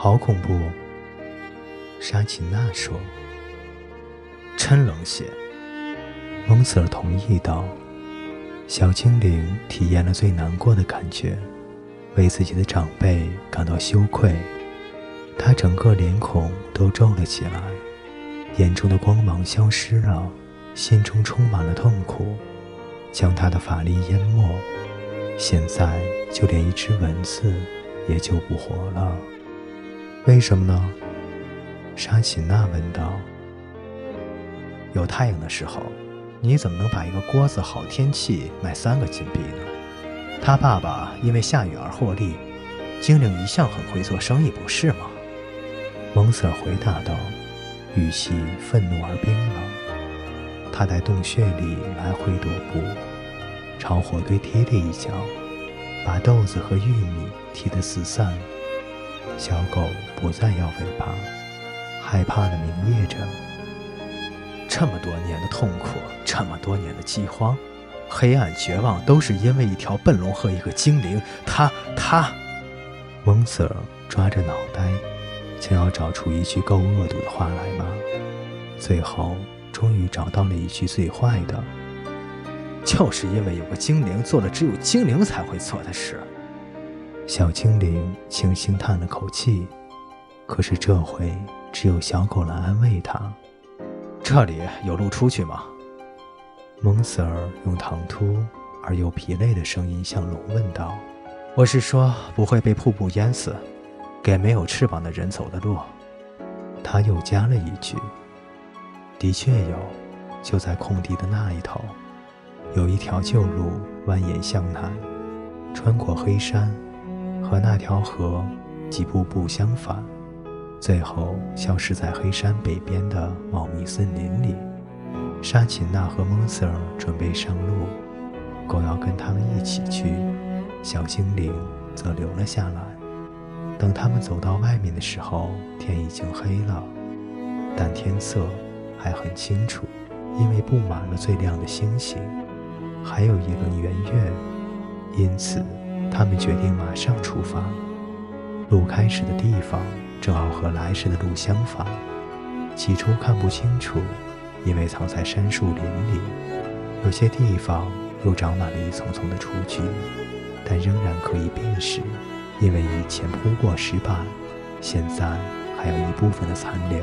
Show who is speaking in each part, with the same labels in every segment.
Speaker 1: 好恐怖。沙琪娜说：“
Speaker 2: 真冷血。”
Speaker 1: 蒙瑟尔同意道：“小精灵体验了最难过的感觉，为自己的长辈感到羞愧。他整个脸孔都皱了起来，眼中的光芒消失了，心中充满了痛苦，将他的法力淹没。现在就连一只蚊子也救不活了。为什么呢？”沙琪娜问道：“
Speaker 2: 有太阳的时候，你怎么能把一个锅子好天气卖三个金币呢？他爸爸因为下雨而获利，精灵一向很会做生意，不是吗？”
Speaker 1: 蒙瑟尔回答道，语气愤怒而冰冷。他在洞穴里来回踱步，朝火堆踢了一脚，把豆子和玉米踢得四散。小狗不再摇尾巴。害怕的鸣咽着。
Speaker 2: 这么多年的痛苦，这么多年的饥荒，黑暗绝望，都是因为一条笨龙和一个精灵。他，他。
Speaker 1: 蒙瑟尔抓着脑袋，想要找出一句够恶毒的话来吗。最后，终于找到了一句最坏的：
Speaker 2: 就是因为有个精灵做了只有精灵才会做的事。
Speaker 1: 小精灵轻轻叹了口气，可是这回。只有小狗来安慰他。
Speaker 2: 这里有路出去吗？
Speaker 1: 蒙瑟尔用唐突而又疲累的声音向龙问道：“
Speaker 2: 我是说，不会被瀑布淹死，给没有翅膀的人走的路。”
Speaker 1: 他又加了一句：“的确有，就在空地的那一头，有一条旧路蜿蜒向南，穿过黑山，和那条河几步步相反。”最后消失在黑山北边的茂密森林里。沙琴娜和蒙瑟尔准备上路，狗要跟他们一起去，小精灵则留了下来。等他们走到外面的时候，天已经黑了，但天色还很清楚，因为布满了最亮的星星，还有一轮圆月。因此，他们决定马上出发。路开始的地方。正好和来时的路相反，起初看不清楚，因为藏在杉树林里。有些地方又长满了一丛丛的雏菊，但仍然可以辨识，因为以前铺过石板，现在还有一部分的残留。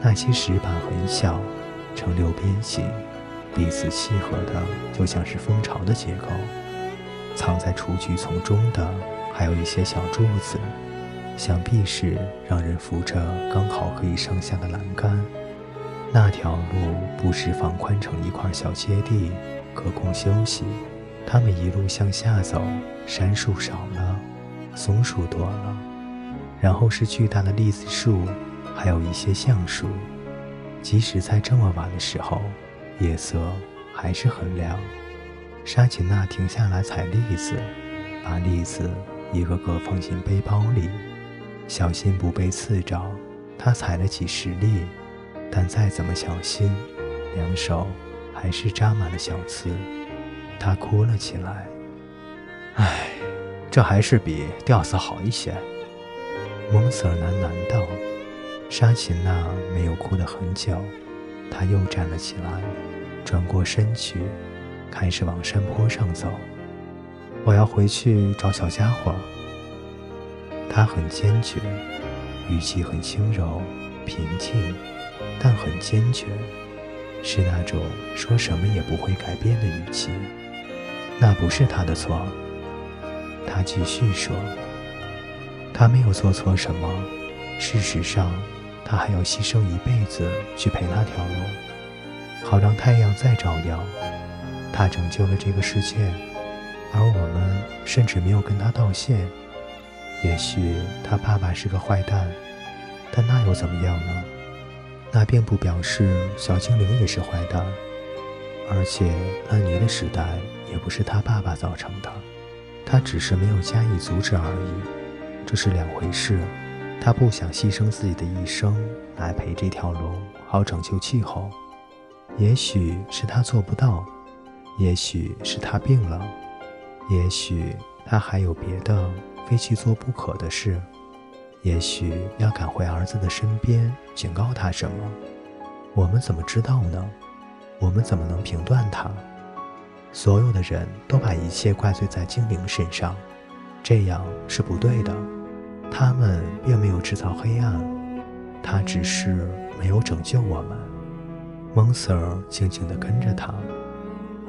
Speaker 1: 那些石板很小，呈六边形，彼此契合的就像是蜂巢的结构。藏在雏菊丛中的还有一些小柱子。想必是让人扶着刚好可以上下的栏杆。那条路不时放宽成一块小阶地，可供休息。他们一路向下走，杉树少了，松树多了，然后是巨大的栗子树，还有一些橡树。即使在这么晚的时候，夜色还是很亮。沙琴娜停下来采栗子，把栗子一个个放进背包里。小心不被刺着，她采了几十粒，但再怎么小心，两手还是扎满了小刺。她哭了起来。
Speaker 2: 唉，这还是比吊死好一些。
Speaker 1: 蒙瑟喃喃道。沙琴娜没有哭得很久，她又站了起来，转过身去，开始往山坡上走。我要回去找小家伙。他很坚决，语气很轻柔、平静，但很坚决，是那种说什么也不会改变的语气。那不是他的错。他继续说：“他没有做错什么。事实上，他还要牺牲一辈子去陪那条龙，好让太阳再照耀。他拯救了这个世界，而我们甚至没有跟他道谢。”也许他爸爸是个坏蛋，但那又怎么样呢？那并不表示小精灵也是坏蛋，而且安妮的时代也不是他爸爸造成的，他只是没有加以阻止而已，这是两回事。他不想牺牲自己的一生来陪这条龙，好拯救气候。也许是他做不到，也许是他病了，也许他还有别的。非去做不可的事，也许要赶回儿子的身边，警告他什么？我们怎么知道呢？我们怎么能评断他？所有的人都把一切怪罪在精灵身上，这样是不对的。他们并没有制造黑暗，他只是没有拯救我们。蒙 Sir 静静地跟着他，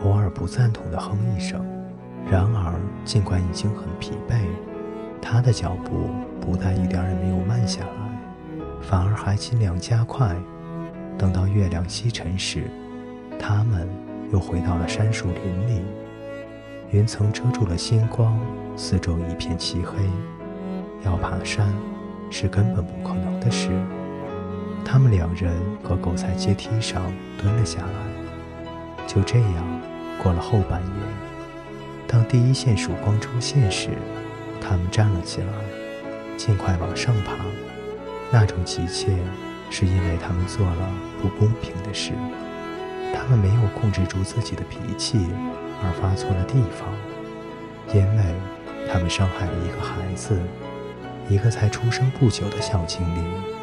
Speaker 1: 偶尔不赞同地哼一声。然而，尽管已经很疲惫，他的脚步不但一点也没有慢下来，反而还尽量加快。等到月亮西沉时，他们又回到了杉树林里。云层遮住了星光，四周一片漆黑。要爬山是根本不可能的事。他们两人和狗在阶梯上蹲了下来。就这样过了后半夜。当第一线曙光出现时，他们站了起来，尽快往上爬。那种急切，是因为他们做了不公平的事。他们没有控制住自己的脾气，而发错了地方，因为他们伤害了一个孩子。一个才出生不久的小精灵。